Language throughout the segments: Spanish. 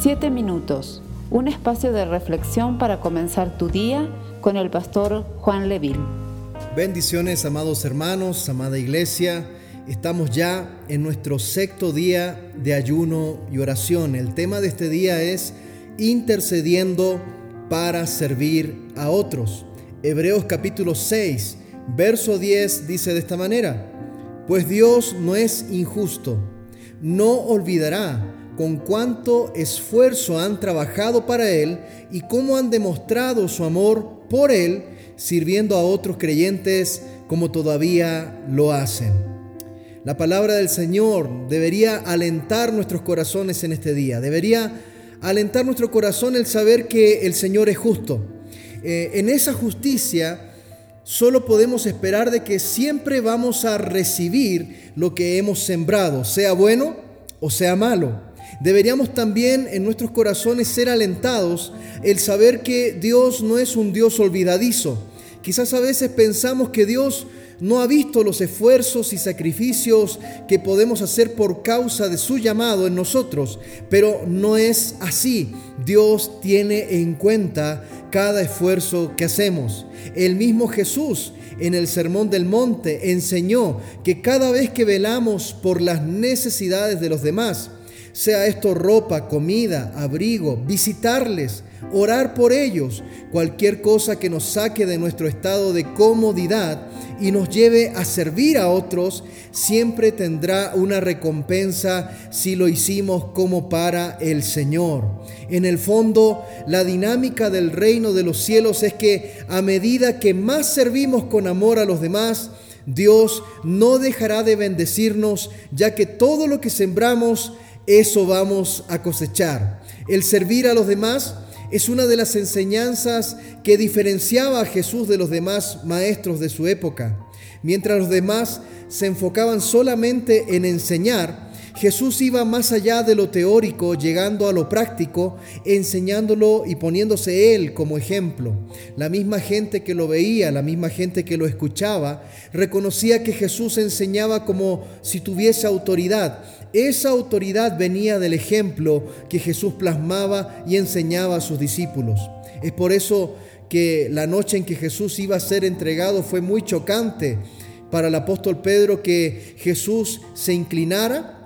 Siete minutos, un espacio de reflexión para comenzar tu día con el pastor Juan Leville. Bendiciones, amados hermanos, amada iglesia. Estamos ya en nuestro sexto día de ayuno y oración. El tema de este día es intercediendo para servir a otros. Hebreos capítulo 6, verso 10 dice de esta manera, pues Dios no es injusto, no olvidará con cuánto esfuerzo han trabajado para Él y cómo han demostrado su amor por Él, sirviendo a otros creyentes como todavía lo hacen. La palabra del Señor debería alentar nuestros corazones en este día, debería alentar nuestro corazón el saber que el Señor es justo. Eh, en esa justicia solo podemos esperar de que siempre vamos a recibir lo que hemos sembrado, sea bueno o sea malo. Deberíamos también en nuestros corazones ser alentados el saber que Dios no es un Dios olvidadizo. Quizás a veces pensamos que Dios no ha visto los esfuerzos y sacrificios que podemos hacer por causa de su llamado en nosotros, pero no es así. Dios tiene en cuenta cada esfuerzo que hacemos. El mismo Jesús en el Sermón del Monte enseñó que cada vez que velamos por las necesidades de los demás, sea esto ropa, comida, abrigo, visitarles, orar por ellos, cualquier cosa que nos saque de nuestro estado de comodidad y nos lleve a servir a otros, siempre tendrá una recompensa si lo hicimos como para el Señor. En el fondo, la dinámica del reino de los cielos es que a medida que más servimos con amor a los demás, Dios no dejará de bendecirnos, ya que todo lo que sembramos, eso vamos a cosechar. El servir a los demás es una de las enseñanzas que diferenciaba a Jesús de los demás maestros de su época. Mientras los demás se enfocaban solamente en enseñar, Jesús iba más allá de lo teórico, llegando a lo práctico, enseñándolo y poniéndose Él como ejemplo. La misma gente que lo veía, la misma gente que lo escuchaba, reconocía que Jesús enseñaba como si tuviese autoridad. Esa autoridad venía del ejemplo que Jesús plasmaba y enseñaba a sus discípulos. Es por eso que la noche en que Jesús iba a ser entregado fue muy chocante para el apóstol Pedro que Jesús se inclinara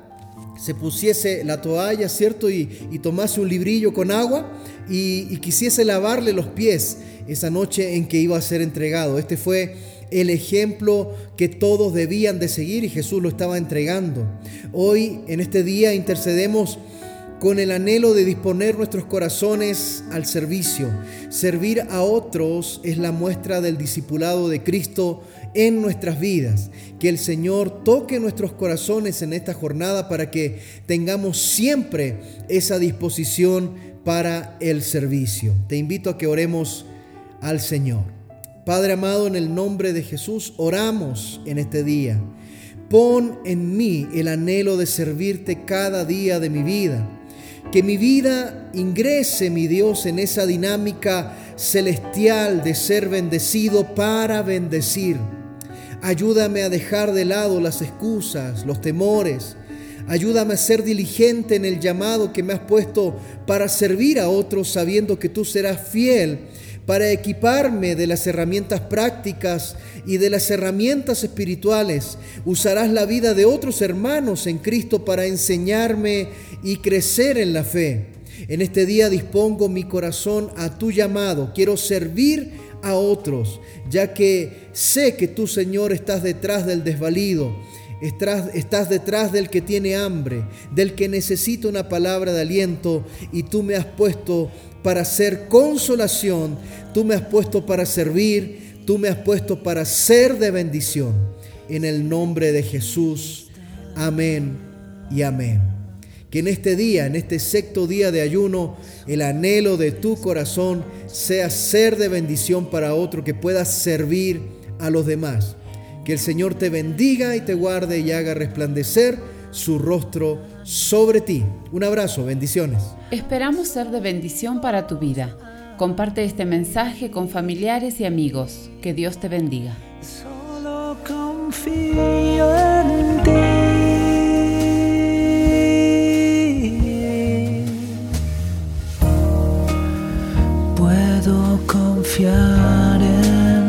se pusiese la toalla, ¿cierto? Y, tomase un librillo con agua y, y quisiese lavarle los pies esa noche en que iba a ser entregado. Este fue el ejemplo que todos debían de seguir y Jesús lo estaba entregando. Hoy, en este día, intercedemos con el anhelo de disponer nuestros corazones al servicio. Servir a otros es la muestra del discipulado de Cristo en nuestras vidas. Que el Señor toque nuestros corazones en esta jornada para que tengamos siempre esa disposición para el servicio. Te invito a que oremos al Señor. Padre amado, en el nombre de Jesús, oramos en este día. Pon en mí el anhelo de servirte cada día de mi vida que mi vida ingrese, mi Dios, en esa dinámica celestial de ser bendecido para bendecir. Ayúdame a dejar de lado las excusas, los temores. Ayúdame a ser diligente en el llamado que me has puesto para servir a otros sabiendo que tú serás fiel para equiparme de las herramientas prácticas y de las herramientas espirituales. Usarás la vida de otros hermanos en Cristo para enseñarme y crecer en la fe. En este día dispongo mi corazón a tu llamado. Quiero servir a otros, ya que sé que tú, Señor, estás detrás del desvalido. Estás, detrás del que tiene hambre, del que necesita una palabra de aliento y tú me has puesto para ser consolación, tú me has puesto para servir, tú me has puesto para ser de bendición. En el nombre de Jesús. Amén y amén. Que en este día, en este sexto día de ayuno, el anhelo de tu corazón sea ser de bendición para otro, que puedas servir a los demás. Que el Señor te bendiga y te guarde y haga resplandecer su rostro sobre ti. Un abrazo, bendiciones. Esperamos ser de bendición para tu vida. Comparte este mensaje con familiares y amigos. Que Dios te bendiga. Solo confío en ti. Puedo confiar en